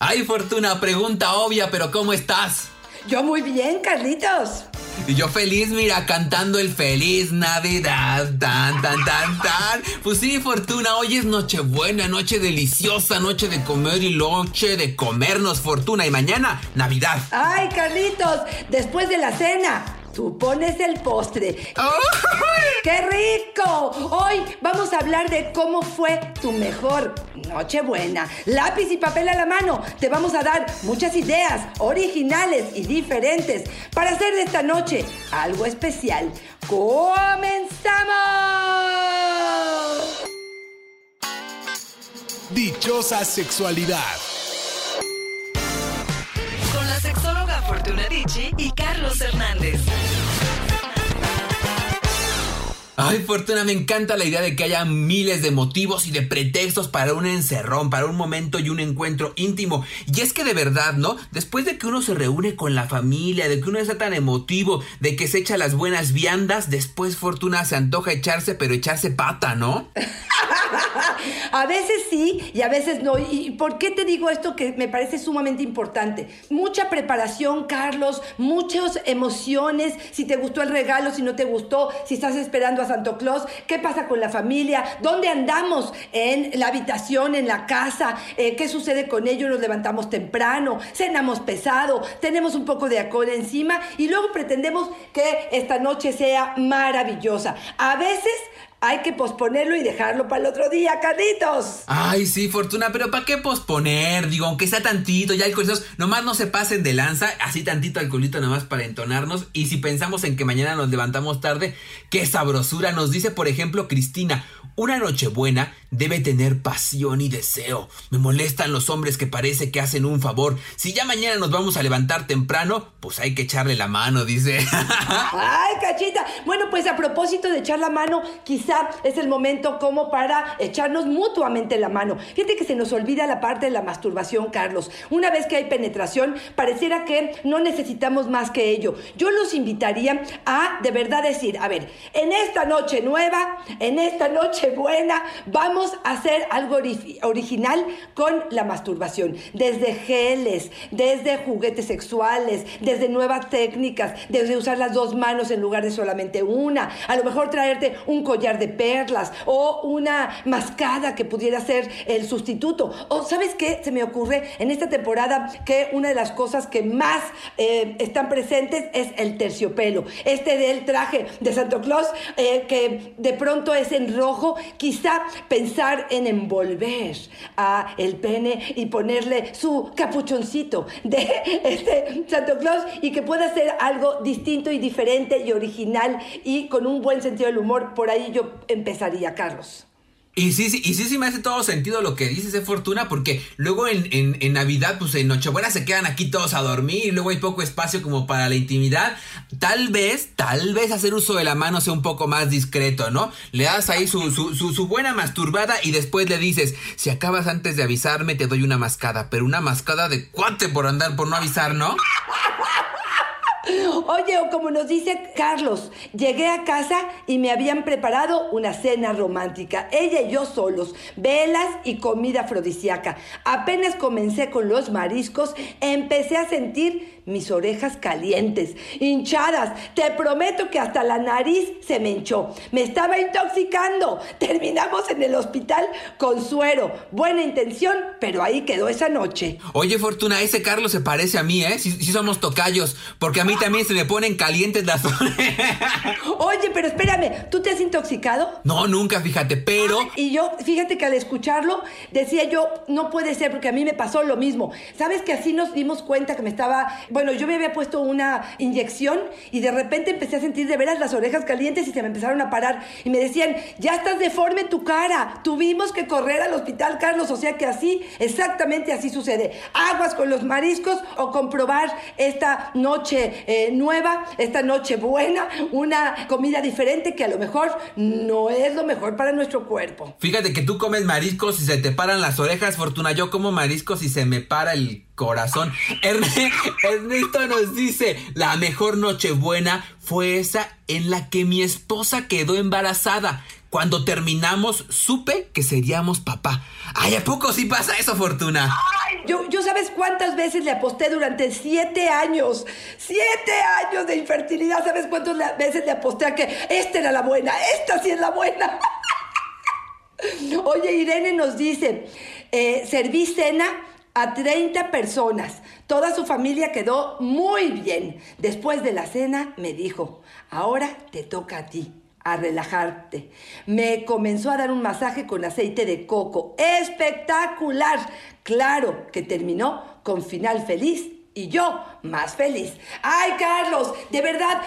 Ay, Fortuna, pregunta obvia, pero ¿cómo estás? Yo muy bien, Carlitos. Y yo feliz, mira, cantando el feliz Navidad, tan, tan, tan, tan. Pues sí, Fortuna, hoy es Nochebuena, noche deliciosa, noche de comer y noche de comernos, Fortuna. Y mañana, Navidad. Ay, Carlitos, después de la cena. Tú pones el postre. ¡Qué rico! Hoy vamos a hablar de cómo fue tu mejor Nochebuena. Lápiz y papel a la mano. Te vamos a dar muchas ideas originales y diferentes para hacer de esta noche algo especial. ¡Comenzamos! Dichosa sexualidad. Con la sexóloga Fortuna Dicci y Carlos Hernández. Ay, Fortuna, me encanta la idea de que haya miles de motivos y de pretextos para un encerrón, para un momento y un encuentro íntimo. Y es que de verdad, ¿no? Después de que uno se reúne con la familia, de que uno está tan emotivo, de que se echa las buenas viandas, después Fortuna se antoja echarse, pero echarse pata, ¿no? a veces sí y a veces no. ¿Y por qué te digo esto que me parece sumamente importante? Mucha preparación, Carlos, muchas emociones, si te gustó el regalo, si no te gustó, si estás esperando a Santo Claus, qué pasa con la familia, dónde andamos en la habitación, en la casa, eh, qué sucede con ellos, nos levantamos temprano, cenamos pesado, tenemos un poco de alcohol encima y luego pretendemos que esta noche sea maravillosa. A veces hay que posponerlo y dejarlo para el otro día, Carlitos. Ay, sí, Fortuna, pero ¿para qué posponer? Digo, aunque sea tantito, ya alcoholizados, nomás no se pasen de lanza, así tantito alcoholito nomás para entonarnos. Y si pensamos en que mañana nos levantamos tarde, qué sabrosura. Nos dice, por ejemplo, Cristina, una nochebuena debe tener pasión y deseo. Me molestan los hombres que parece que hacen un favor. Si ya mañana nos vamos a levantar temprano, pues hay que echarle la mano, dice. Ay, cachita. Bueno, pues a propósito de echar la mano, quizá es el momento como para echarnos mutuamente la mano. Fíjate que se nos olvida la parte de la masturbación, Carlos. Una vez que hay penetración, pareciera que no necesitamos más que ello. Yo los invitaría a de verdad decir, a ver, en esta noche nueva, en esta noche buena, vamos hacer algo original con la masturbación. Desde geles, desde juguetes sexuales, desde nuevas técnicas, desde usar las dos manos en lugar de solamente una. A lo mejor traerte un collar de perlas o una mascada que pudiera ser el sustituto. O sabes qué se me ocurre en esta temporada que una de las cosas que más eh, están presentes es el terciopelo. Este del traje de Santo Claus eh, que de pronto es en rojo, quizá pensar en envolver a el pene y ponerle su capuchoncito de este Santo Claus y que pueda ser algo distinto y diferente y original y con un buen sentido del humor. Por ahí yo empezaría, Carlos. Y sí, sí, y sí, sí me hace todo sentido lo que dices de Fortuna, porque luego en, en, Navidad, pues en Nochebuena se quedan aquí todos a dormir y luego hay poco espacio como para la intimidad. Tal vez, tal vez hacer uso de la mano sea un poco más discreto, ¿no? Le das ahí su, su, su, su buena masturbada y después le dices, si acabas antes de avisarme te doy una mascada, pero una mascada de cuate por andar, por no avisar, ¿no? Oye, o como nos dice Carlos, llegué a casa y me habían preparado una cena romántica, ella y yo solos, velas y comida afrodisíaca. Apenas comencé con los mariscos, empecé a sentir mis orejas calientes, hinchadas. Te prometo que hasta la nariz se me hinchó. Me estaba intoxicando. Terminamos en el hospital con suero. Buena intención, pero ahí quedó esa noche. Oye, Fortuna, ese Carlos se parece a mí, ¿eh? Si, somos tocayos, porque a mí también se me ponen calientes las orejas. Oye, pero espérame, ¿tú te has intoxicado? No, nunca, fíjate, pero... Y yo, fíjate que al escucharlo, decía yo, no puede ser, porque a mí me pasó lo mismo. ¿Sabes que así nos dimos cuenta que me estaba... Bueno, yo me había puesto una inyección y de repente empecé a sentir de veras las orejas calientes y se me empezaron a parar. Y me decían, ya estás deforme tu cara. Tuvimos que correr al hospital, Carlos. O sea que así, exactamente así sucede. Aguas con los mariscos o comprobar esta noche eh, nueva, esta noche buena, una comida diferente que a lo mejor no es lo mejor para nuestro cuerpo. Fíjate que tú comes mariscos y se te paran las orejas, Fortuna. Yo como mariscos y se me para el corazón. Ernesto nos dice, la mejor nochebuena fue esa en la que mi esposa quedó embarazada. Cuando terminamos, supe que seríamos papá. Ay, ¿a poco sí pasa eso, Fortuna? Yo, sabes cuántas veces le aposté durante siete años. Siete años de infertilidad. ¿Sabes cuántas veces le aposté a que esta era la buena? Esta sí es la buena. Oye, Irene nos dice, eh, serví cena a 30 personas. Toda su familia quedó muy bien. Después de la cena me dijo, ahora te toca a ti a relajarte. Me comenzó a dar un masaje con aceite de coco. Espectacular. Claro que terminó con final feliz y yo más feliz. Ay, Carlos, de verdad,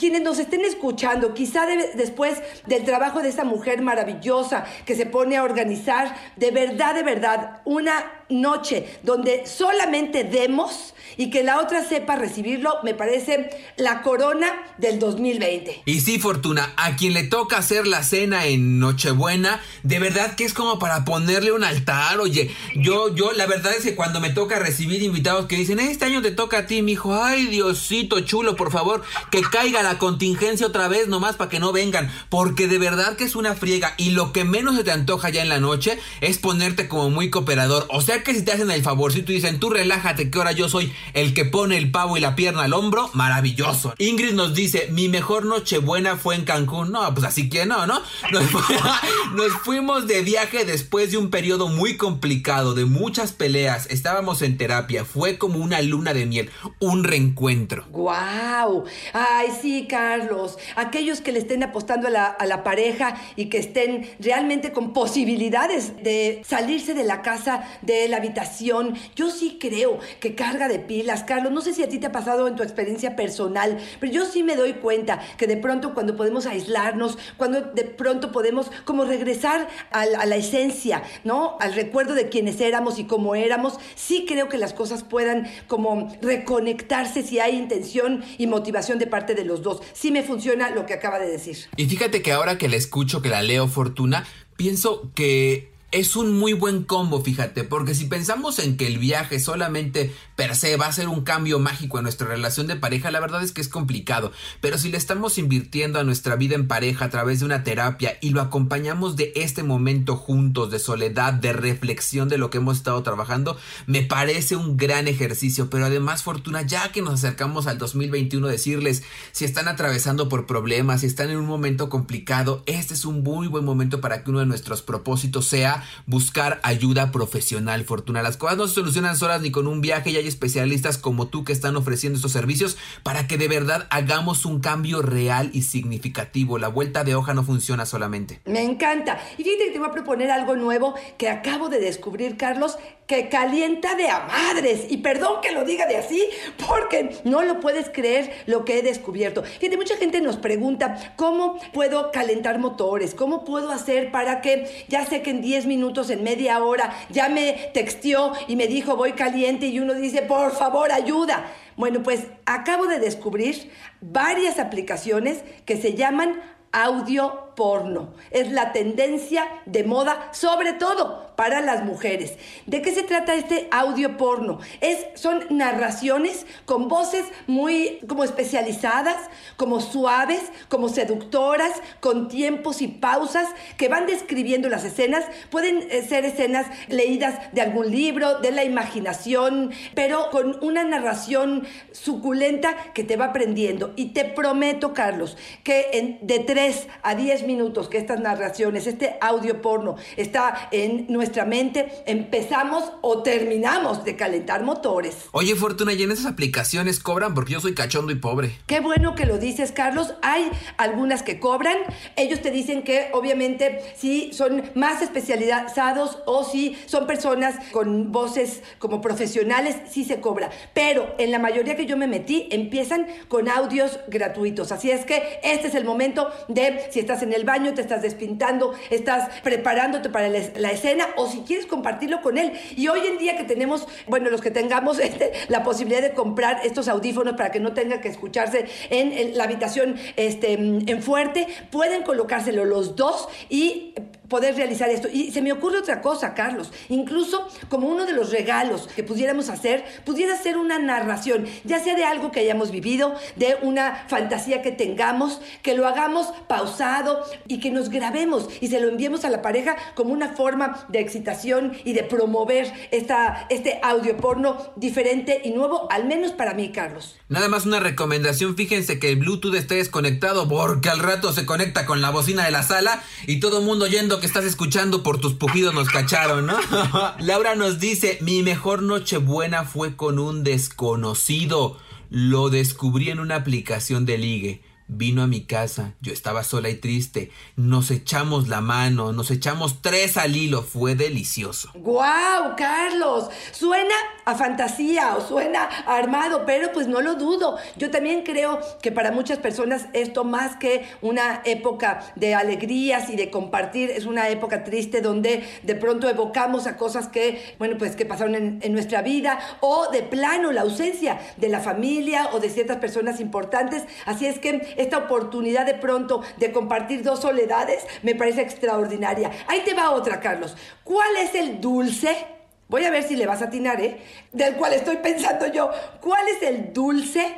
quienes nos estén escuchando, quizá después del trabajo de esa mujer maravillosa que se pone a organizar, de verdad, de verdad, una noche donde solamente demos y que la otra sepa recibirlo, me parece la corona del 2020. Y sí, Fortuna, a quien le toca hacer la cena en Nochebuena, de verdad que es como para ponerle un altar. Oye, yo, yo, la verdad es que cuando me toca recibir invitados que dicen, este año te toca a ti, mi hijo, ay, Diosito chulo, por favor, que caiga la contingencia otra vez nomás para que no vengan, porque de verdad que es una friega y lo que menos se te antoja ya en la noche es ponerte como muy cooperador. O sea que si te hacen el favorcito y dicen, tú relájate, que ahora yo soy el que pone el pavo y la pierna al hombro, maravilloso. Ingrid nos dice, mi mejor nochebuena fue en Cancún. No, pues así que no, ¿no? Nos, fuimos de viaje después de un periodo muy complicado, de muchas peleas. Estábamos en terapia, fue como una luna de miel, un reencuentro. ¡Guau! Ay, sí, Carlos. Aquellos que le estén apostando a la, a la pareja y que estén realmente con posibilidades de salirse de la casa, de la habitación. Yo sí creo que carga de pilas, Carlos. No sé si a ti te ha pasado en tu experiencia personal, pero yo sí me doy cuenta que de pronto cuando podemos aislarnos, cuando de pronto podemos como regresar a, a la esencia, ¿no? Al recuerdo de quienes éramos y cómo éramos, sí creo que las cosas puedan como reconectarse si hay intención y motivación de parte de los dos. Sí me funciona lo que acaba de decir. Y fíjate que ahora que la escucho, que la leo Fortuna, pienso que es un muy buen combo, fíjate, porque si pensamos en que el viaje solamente per se va a ser un cambio mágico en nuestra relación de pareja, la verdad es que es complicado, pero si le estamos invirtiendo a nuestra vida en pareja a través de una terapia y lo acompañamos de este momento juntos, de soledad, de reflexión de lo que hemos estado trabajando, me parece un gran ejercicio, pero además, Fortuna, ya que nos acercamos al 2021, decirles, si están atravesando por problemas, si están en un momento complicado, este es un muy buen momento para que uno de nuestros propósitos sea buscar ayuda profesional, Fortuna. Las cosas no se solucionan solas ni con un viaje y hay especialistas como tú que están ofreciendo estos servicios para que de verdad hagamos un cambio real y significativo. La vuelta de hoja no funciona solamente. Me encanta. Y fíjate te voy a proponer algo nuevo que acabo de descubrir, Carlos, que calienta de a madres. Y perdón que lo diga de así, porque no lo puedes creer lo que he descubierto. Fíjate, mucha gente nos pregunta, ¿cómo puedo calentar motores? ¿Cómo puedo hacer para que, ya sé que en 10 minutos, en media hora, ya me texteó y me dijo voy caliente y uno dice, por favor, ayuda. Bueno, pues acabo de descubrir varias aplicaciones que se llaman audio porno. Es la tendencia de moda, sobre todo para las mujeres. ¿De qué se trata este audio porno? Es, son narraciones con voces muy como especializadas, como suaves, como seductoras, con tiempos y pausas que van describiendo las escenas. Pueden eh, ser escenas leídas de algún libro, de la imaginación, pero con una narración suculenta que te va aprendiendo. Y te prometo, Carlos, que en, de 3 a 10 minutos que estas narraciones, este audio porno está en nuestra mente, empezamos o terminamos de calentar motores. Oye, Fortuna, ¿y en esas aplicaciones cobran? Porque yo soy cachondo y pobre. Qué bueno que lo dices, Carlos. Hay algunas que cobran. Ellos te dicen que obviamente si son más especializados o si son personas con voces como profesionales, sí se cobra. Pero en la mayoría que yo me metí, empiezan con audios gratuitos. Así es que este es el momento de si estás en el baño, te estás despintando, estás preparándote para la, la escena o si quieres compartirlo con él. Y hoy en día que tenemos, bueno, los que tengamos este, la posibilidad de comprar estos audífonos para que no tenga que escucharse en, en la habitación este, en fuerte, pueden colocárselo los dos y poder realizar esto. Y se me ocurre otra cosa, Carlos. Incluso como uno de los regalos que pudiéramos hacer, pudiera ser una narración, ya sea de algo que hayamos vivido, de una fantasía que tengamos, que lo hagamos pausado y que nos grabemos y se lo enviemos a la pareja como una forma de excitación y de promover esta, este audio porno diferente y nuevo, al menos para mí, Carlos. Nada más una recomendación, fíjense que el Bluetooth esté desconectado porque al rato se conecta con la bocina de la sala y todo el mundo yendo que estás escuchando por tus pujidos nos cacharon, ¿no? Laura nos dice, mi mejor nochebuena fue con un desconocido. Lo descubrí en una aplicación de ligue. Vino a mi casa, yo estaba sola y triste. Nos echamos la mano, nos echamos tres al hilo, fue delicioso. ¡Guau, Carlos! Suena a fantasía o suena armado, pero pues no lo dudo. Yo también creo que para muchas personas esto más que una época de alegrías y de compartir, es una época triste donde de pronto evocamos a cosas que, bueno, pues que pasaron en nuestra vida o de plano la ausencia de la familia o de ciertas personas importantes. Así es que esta oportunidad de pronto de compartir dos soledades me parece extraordinaria. Ahí te va otra, Carlos. ¿Cuál es el dulce? Voy a ver si le vas a atinar, ¿eh? Del cual estoy pensando yo. ¿Cuál es el dulce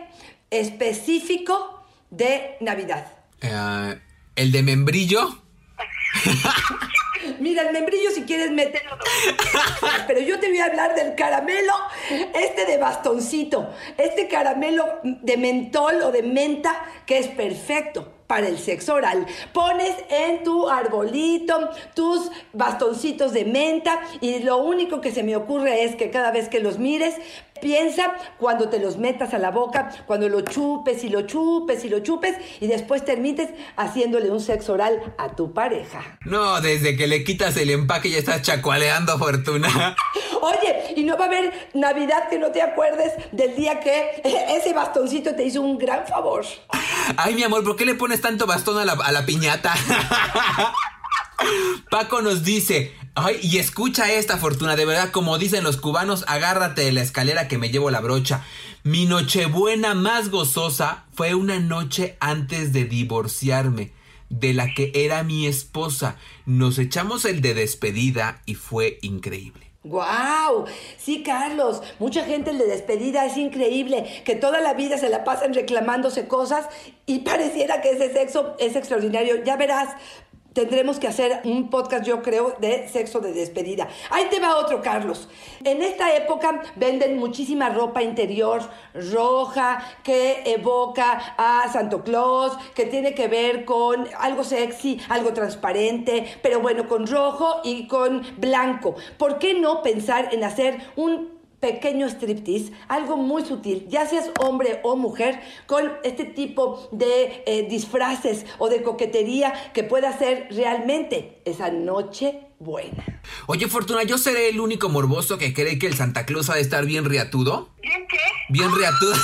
específico de Navidad? Eh, ¿El de membrillo? Mira, el membrillo si quieres meterlo. Pero yo te voy a hablar del caramelo, este de bastoncito, este caramelo de mentol o de menta que es perfecto para el sexo oral. Pones en tu arbolito tus bastoncitos de menta y lo único que se me ocurre es que cada vez que los mires, piensa cuando te los metas a la boca, cuando lo chupes y lo chupes y lo chupes y después termines haciéndole un sexo oral a tu pareja. No, desde que le quitas el empaque ya estás chacualeando, Fortuna. Oye, y no va a haber Navidad que no te acuerdes del día que ese bastoncito te hizo un gran favor. Ay, mi amor, ¿por qué le pones tanto bastón a la, a la piñata? Paco nos dice, ay, y escucha esta fortuna, de verdad, como dicen los cubanos, agárrate de la escalera que me llevo la brocha. Mi nochebuena más gozosa fue una noche antes de divorciarme, de la que era mi esposa. Nos echamos el de despedida y fue increíble. ¡Guau! Sí, Carlos, mucha gente el de despedida es increíble, que toda la vida se la pasan reclamándose cosas y pareciera que ese sexo es extraordinario. Ya verás, Tendremos que hacer un podcast, yo creo, de sexo de despedida. Ahí te va otro, Carlos. En esta época venden muchísima ropa interior roja que evoca a Santo Claus, que tiene que ver con algo sexy, algo transparente, pero bueno, con rojo y con blanco. ¿Por qué no pensar en hacer un pequeño striptease, algo muy sutil, ya seas hombre o mujer, con este tipo de eh, disfraces o de coquetería que pueda ser realmente esa noche buena. Oye, Fortuna, ¿yo seré el único morboso que cree que el Santa Claus ha de estar bien riatudo? ¿Bien qué? Bien riatudo.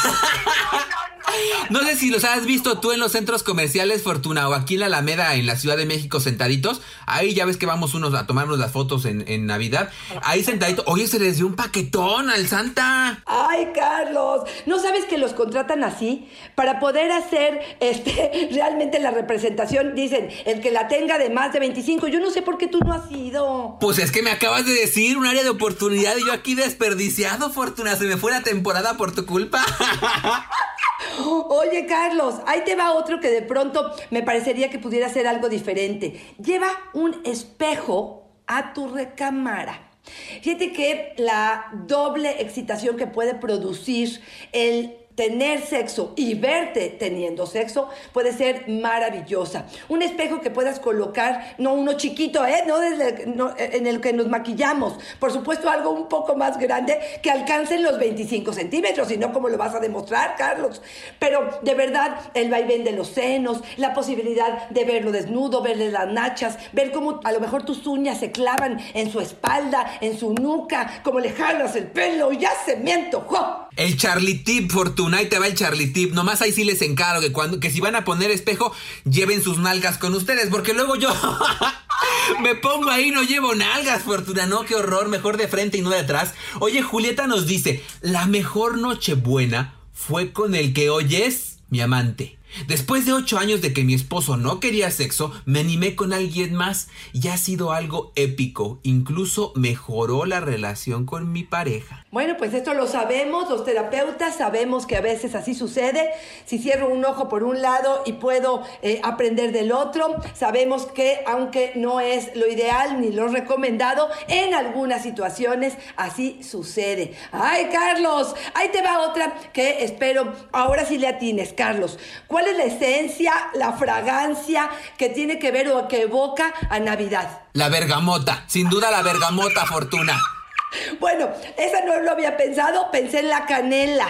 No, sé si los has visto tú en los centros comerciales, Fortuna, o aquí en la Alameda, en la Ciudad de México, sentaditos. Ahí ya ves que vamos unos a tomarnos las fotos en, en Navidad. Ahí sentadito. Oye, se les dio un paquetón al Santa. Ay, Carlos, ¿no sabes que los contratan así? Para poder hacer este, realmente la representación, dicen, el que la tenga de más de 25. Yo no sé por qué tú no has ido. Pues es que me acabas de decir un área de oportunidad y yo aquí desperdiciado, Fortuna. Se me fue la temporada por tu culpa. Oye, Carlos, ahí te va otro que de pronto me parecería que pudiera ser algo diferente. Lleva un espejo a tu recámara. Fíjate que la doble excitación que puede producir el tener sexo y verte teniendo sexo puede ser maravillosa. Un espejo que puedas colocar, no uno chiquito, ¿eh? no, desde, en el que nos maquillamos, por supuesto algo un poco más grande que alcancen los 25 centímetros, y no como lo vas a demostrar, Carlos. Pero de verdad, el vaivén de los senos, la posibilidad de verlo desnudo, verle las nachas, ver cómo a lo mejor tus uñas se clavan en su espalda, en su nuca, como le jalas el pelo, ya se me antojó. El Charlie Tip, Fortuna, ahí te va el Charlie Tip. Nomás ahí sí les encargo que cuando que si van a poner espejo, lleven sus nalgas con ustedes, porque luego yo me pongo ahí no llevo nalgas, Fortuna, no, qué horror, mejor de frente y no de atrás. Oye, Julieta nos dice, la mejor noche buena fue con el que hoy es mi amante. Después de ocho años de que mi esposo no quería sexo, me animé con alguien más y ha sido algo épico. Incluso mejoró la relación con mi pareja. Bueno, pues esto lo sabemos, los terapeutas sabemos que a veces así sucede. Si cierro un ojo por un lado y puedo eh, aprender del otro, sabemos que aunque no es lo ideal ni lo recomendado, en algunas situaciones así sucede. Ay, Carlos, ahí te va otra que espero ahora sí le atines, Carlos. ¿Cuál es la esencia, la fragancia que tiene que ver o que evoca a Navidad? La bergamota, sin duda la bergamota, Fortuna. Bueno, esa no lo había pensado, pensé en la canela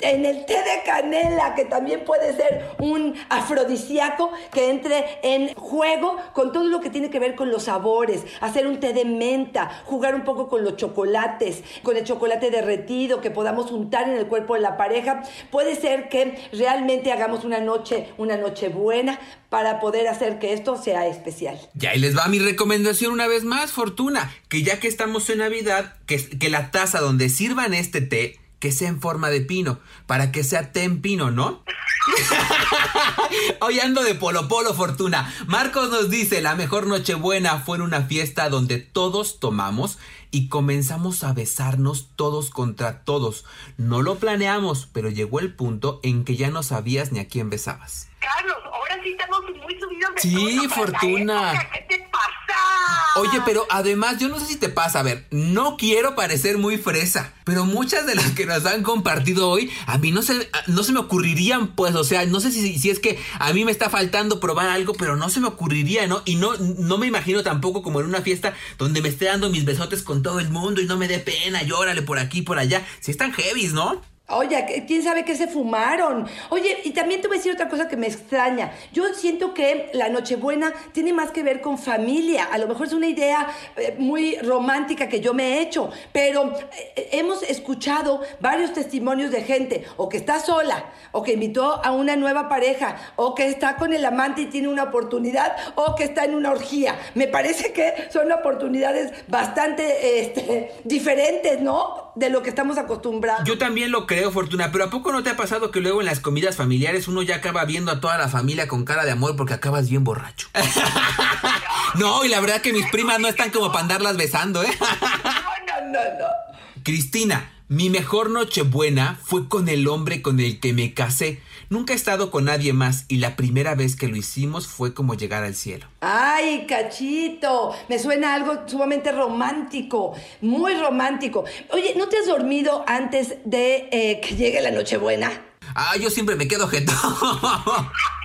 en el té de canela, que también puede ser un afrodisíaco que entre en juego con todo lo que tiene que ver con los sabores, hacer un té de menta, jugar un poco con los chocolates, con el chocolate derretido que podamos untar en el cuerpo de la pareja, puede ser que realmente hagamos una noche, una noche buena para poder hacer que esto sea especial. Ya, y les va mi recomendación una vez más, Fortuna, que ya que estamos en Navidad, que, que la taza donde sirvan este té que sea en forma de pino, para que sea ten pino, ¿no? Hoy ando de polo polo fortuna. Marcos nos dice, la mejor nochebuena fue en una fiesta donde todos tomamos y comenzamos a besarnos todos contra todos. No lo planeamos, pero llegó el punto en que ya no sabías ni a quién besabas. Carlos, ahora sí estamos muy subidos de Sí, Fortuna. ¿Qué te pasa? Oye, pero además, yo no sé si te pasa, a ver, no quiero parecer muy fresa, pero muchas de las que nos han compartido hoy, a mí no se, no se me ocurrirían, pues, o sea, no sé si, si es que a mí me está faltando probar algo, pero no se me ocurriría, ¿no? Y no, no me imagino tampoco como en una fiesta donde me esté dando mis besotes con todo el mundo y no me dé pena, llórale por aquí, por allá. Si están heavies, ¿no? Oye, quién sabe qué se fumaron. Oye, y también te voy a decir otra cosa que me extraña. Yo siento que la Nochebuena tiene más que ver con familia. A lo mejor es una idea eh, muy romántica que yo me he hecho, pero eh, hemos escuchado varios testimonios de gente o que está sola, o que invitó a una nueva pareja, o que está con el amante y tiene una oportunidad, o que está en una orgía. Me parece que son oportunidades bastante este, diferentes, ¿no? De lo que estamos acostumbrados. Yo también lo creo, Fortuna, pero ¿a poco no te ha pasado que luego en las comidas familiares uno ya acaba viendo a toda la familia con cara de amor porque acabas bien borracho? no, y la verdad que mis primas no están como para andarlas besando, ¿eh? no, no, no. Cristina, mi mejor nochebuena fue con el hombre con el que me casé. Nunca he estado con nadie más y la primera vez que lo hicimos fue como llegar al cielo. Ay, cachito, me suena algo sumamente romántico, muy romántico. Oye, ¿no te has dormido antes de eh, que llegue la Nochebuena? Ah, yo siempre me quedo jetón.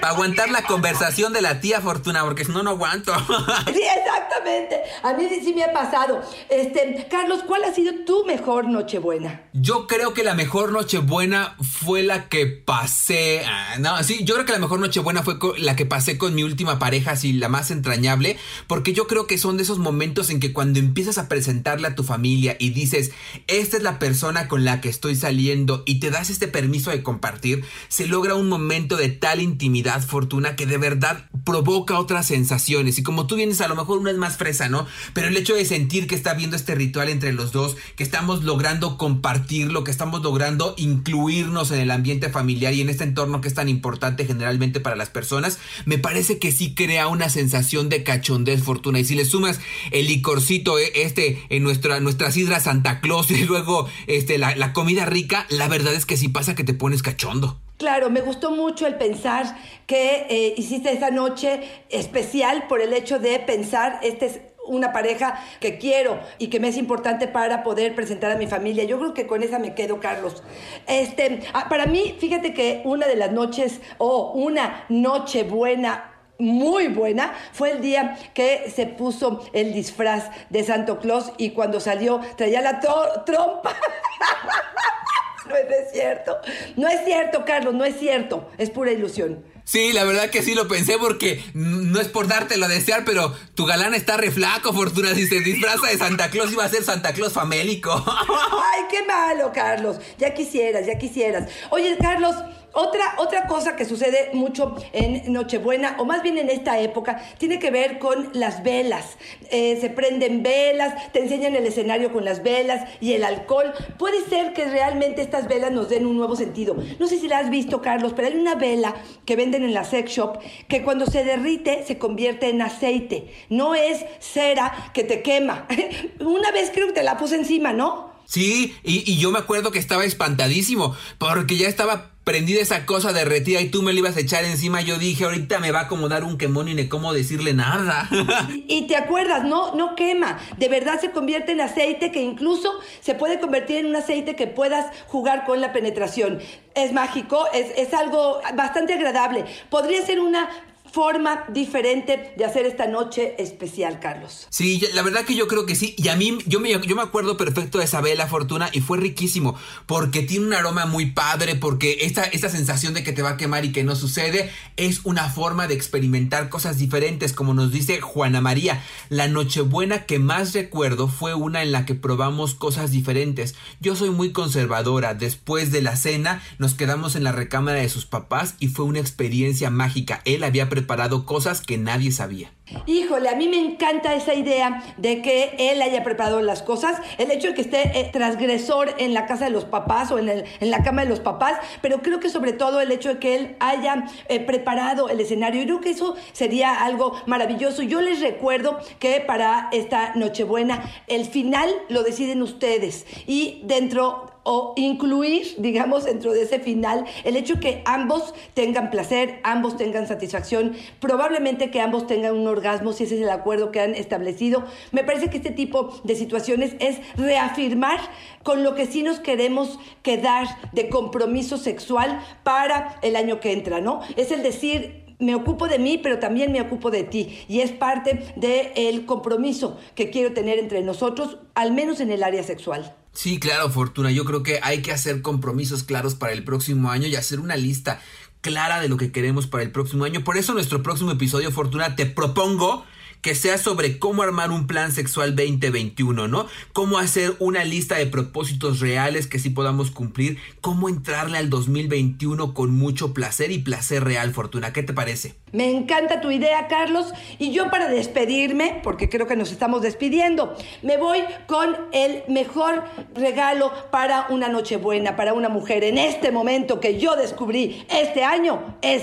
Para aguantar la conversación de la tía Fortuna, porque si no, no aguanto. sí, exactamente. A mí sí me ha pasado. Este, Carlos, ¿cuál ha sido tu mejor Nochebuena? Yo creo que la mejor Nochebuena fue la que pasé. Ah, no, sí, yo creo que la mejor Nochebuena fue la que pasé con mi última pareja, así la más entrañable, porque yo creo que son de esos momentos en que cuando empiezas a presentarle a tu familia y dices, esta es la persona con la que estoy saliendo y te das este permiso de compartir, se logra un momento de intimidad, fortuna, que de verdad provoca otras sensaciones. Y como tú vienes, a lo mejor uno es más fresa, ¿no? Pero el hecho de sentir que está viendo este ritual entre los dos, que estamos logrando compartirlo, que estamos logrando incluirnos en el ambiente familiar y en este entorno que es tan importante generalmente para las personas, me parece que sí crea una sensación de cachondez, fortuna. Y si le sumas el licorcito, eh, este, en nuestra, nuestra sidra Santa Claus y luego este, la, la comida rica, la verdad es que sí pasa que te pones cachondo. Claro, me gustó mucho el pensar que eh, hiciste esa noche especial por el hecho de pensar, este es una pareja que quiero y que me es importante para poder presentar a mi familia. Yo creo que con esa me quedo, Carlos. Este, ah, para mí, fíjate que una de las noches o una noche buena muy buena fue el día que se puso el disfraz de Santo Claus y cuando salió traía la trompa. no es cierto. No es cierto, Carlos, no es cierto. Es pura ilusión. Sí, la verdad que sí lo pensé porque no es por dártelo a desear, pero tu galán está re flaco, Fortuna. Si se disfraza de Santa Claus, iba a ser Santa Claus famélico. Ay, qué malo, Carlos. Ya quisieras, ya quisieras. Oye, Carlos, otra, otra cosa que sucede mucho en Nochebuena, o más bien en esta época, tiene que ver con las velas. Eh, se prenden velas, te enseñan el escenario con las velas y el alcohol. Puede ser que realmente estas velas nos den un nuevo sentido. No sé si la has visto, Carlos, pero hay una vela que venden en la sex shop que cuando se derrite se convierte en aceite. No es cera que te quema. una vez creo que te la puse encima, ¿no? Sí, y, y yo me acuerdo que estaba espantadísimo porque ya estaba prendida esa cosa derretida y tú me la ibas a echar encima, yo dije, ahorita me va a acomodar un quemón y ni cómo decirle nada. y te acuerdas, no, no quema, de verdad se convierte en aceite que incluso se puede convertir en un aceite que puedas jugar con la penetración. Es mágico, es, es algo bastante agradable. Podría ser una forma diferente de hacer esta noche especial, Carlos. Sí, la verdad que yo creo que sí. Y a mí, yo me, yo me acuerdo perfecto de esa vela Fortuna y fue riquísimo porque tiene un aroma muy padre, porque esta, esta sensación de que te va a quemar y que no sucede es una forma de experimentar cosas diferentes, como nos dice Juana María. La Nochebuena que más recuerdo fue una en la que probamos cosas diferentes. Yo soy muy conservadora. Después de la cena nos quedamos en la recámara de sus papás y fue una experiencia mágica. Él había preparado cosas que nadie sabía. Híjole, a mí me encanta esa idea de que él haya preparado las cosas, el hecho de que esté eh, transgresor en la casa de los papás o en, el, en, la cama de los papás, pero creo que sobre todo el hecho de que él haya eh, preparado el escenario, yo creo que eso sería algo maravilloso. Yo les recuerdo que para esta Nochebuena el final lo deciden ustedes. Y dentro o incluir, digamos, dentro de ese final, el hecho que ambos tengan placer, ambos tengan satisfacción, probablemente que ambos tengan un orgasmo, si ese es el acuerdo que han establecido. Me parece que este tipo de situaciones es reafirmar con lo que sí nos queremos quedar de compromiso sexual para el año que entra, ¿no? Es el decir, me ocupo de mí, pero también me ocupo de ti. Y es parte del compromiso que quiero tener entre nosotros, al menos en el área sexual. Sí, claro, Fortuna. Yo creo que hay que hacer compromisos claros para el próximo año y hacer una lista clara de lo que queremos para el próximo año. Por eso nuestro próximo episodio, Fortuna, te propongo que sea sobre cómo armar un plan sexual 2021, ¿no? Cómo hacer una lista de propósitos reales que sí podamos cumplir, cómo entrarle al 2021 con mucho placer y placer real, Fortuna. ¿Qué te parece? Me encanta tu idea, Carlos. Y yo para despedirme, porque creo que nos estamos despidiendo, me voy con el mejor regalo para una Nochebuena, para una mujer en este momento que yo descubrí este año, es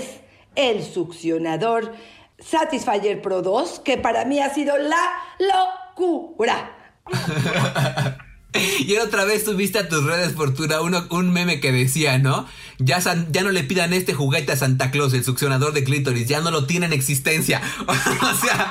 el succionador Satisfyer Pro 2, que para mí ha sido la locura. Y otra vez subiste a tus redes, Fortuna, uno, un meme que decía, ¿no? Ya, ya no le pidan este juguete a Santa Claus, el succionador de clítoris, ya no lo tiene en existencia. o sea,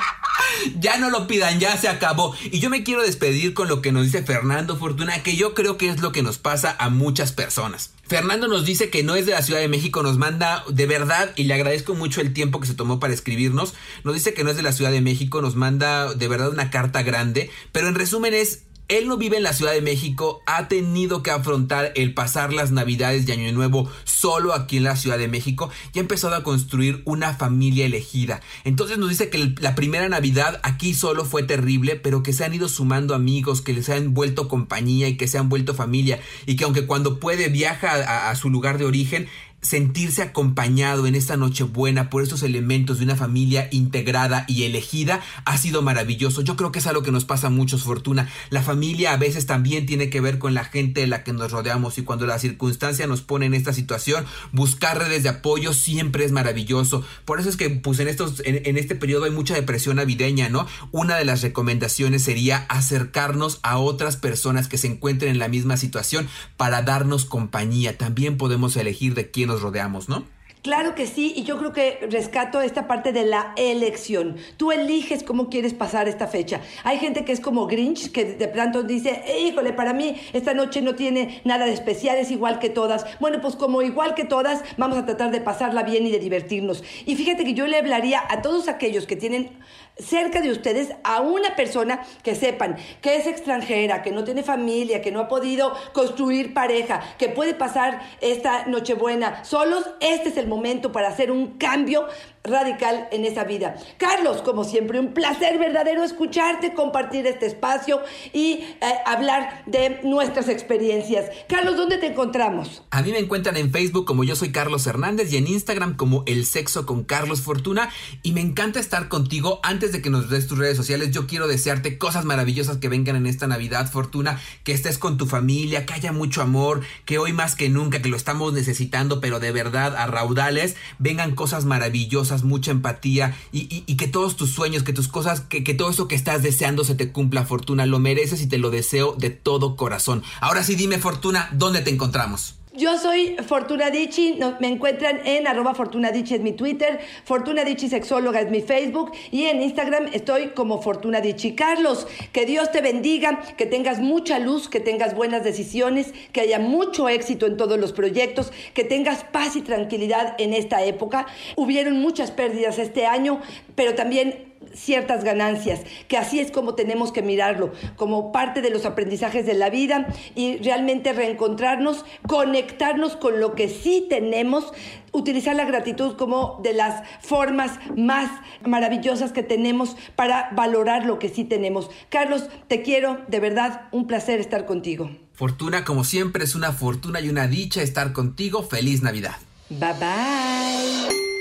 ya no lo pidan, ya se acabó. Y yo me quiero despedir con lo que nos dice Fernando Fortuna, que yo creo que es lo que nos pasa a muchas personas. Fernando nos dice que no es de la Ciudad de México, nos manda de verdad y le agradezco mucho el tiempo que se tomó para escribirnos. Nos dice que no es de la Ciudad de México, nos manda de verdad una carta grande, pero en resumen es él no vive en la Ciudad de México, ha tenido que afrontar el pasar las Navidades y Año Nuevo solo aquí en la Ciudad de México y ha empezado a construir una familia elegida. Entonces nos dice que la primera Navidad aquí solo fue terrible, pero que se han ido sumando amigos, que les han vuelto compañía y que se han vuelto familia y que aunque cuando puede viaja a, su lugar de origen, sentirse acompañado en esta noche buena por estos elementos de una familia integrada y elegida ha sido maravilloso. Yo creo que es algo que nos pasa a muchos, Fortuna. La familia a veces también tiene que ver con la gente de la que nos rodeamos y cuando la circunstancia nos pone en esta situación, buscar redes de apoyo siempre es maravilloso. Por eso es que pues en estos en, este periodo hay mucha depresión navideña, ¿no? Una de las recomendaciones sería acercarnos a otras personas que se encuentren en la misma situación para darnos compañía. También podemos elegir de quién rodeamos, ¿no? Claro que sí, y yo creo que rescato esta parte de la elección. Tú eliges cómo quieres pasar esta fecha. Hay gente que es como Grinch, que de pronto dice, híjole, para mí esta noche no tiene nada de especial, es igual que todas. Bueno, pues como igual que todas, vamos a tratar de pasarla bien y de divertirnos. Y fíjate que yo le hablaría a todos aquellos que tienen cerca de ustedes a una persona que sepan que es extranjera, que no tiene familia, que no ha podido construir pareja, que puede pasar esta Nochebuena solos, este es el momento para hacer un cambio radical en esa vida. Carlos, como siempre, un placer verdadero escucharte, compartir este espacio y eh, hablar de nuestras experiencias. Carlos, ¿dónde te encontramos? A mí me encuentran en Facebook como yo soy Carlos Hernández y en Instagram como El Sexo con Carlos Fortuna y me encanta estar contigo. Antes de que nos des tus redes sociales, yo quiero desearte cosas maravillosas que vengan en esta Navidad, Fortuna, que estés con tu familia, que haya mucho amor, que hoy más que nunca, que lo estamos necesitando, pero de verdad a raudales, vengan cosas maravillosas mucha empatía y, que todos tus sueños, que tus cosas, que, que todo eso que estás deseando se te cumpla, Fortuna. Lo mereces y te lo deseo de todo corazón. Ahora sí, dime, Fortuna, ¿dónde te encontramos? Yo soy Fortuna Dichi, me encuentran en arroba Fortuna es mi Twitter, Fortuna Dichi Sexóloga es mi Facebook y en Instagram estoy como Fortuna Dichi. Carlos, que Dios te bendiga, que tengas mucha luz, que tengas buenas decisiones, que haya mucho éxito en todos los proyectos, que tengas paz y tranquilidad en esta época. Hubieron muchas pérdidas este año, pero también ciertas ganancias, que así es como tenemos que mirarlo, como parte de los aprendizajes de la vida y realmente reencontrarnos, conectarnos con lo que sí tenemos, utilizar la gratitud como de las formas más maravillosas que tenemos para valorar lo que sí tenemos. Carlos, te quiero, de verdad, un placer estar contigo. Fortuna, como siempre, es una fortuna y una dicha estar contigo. Feliz Navidad. Bye bye.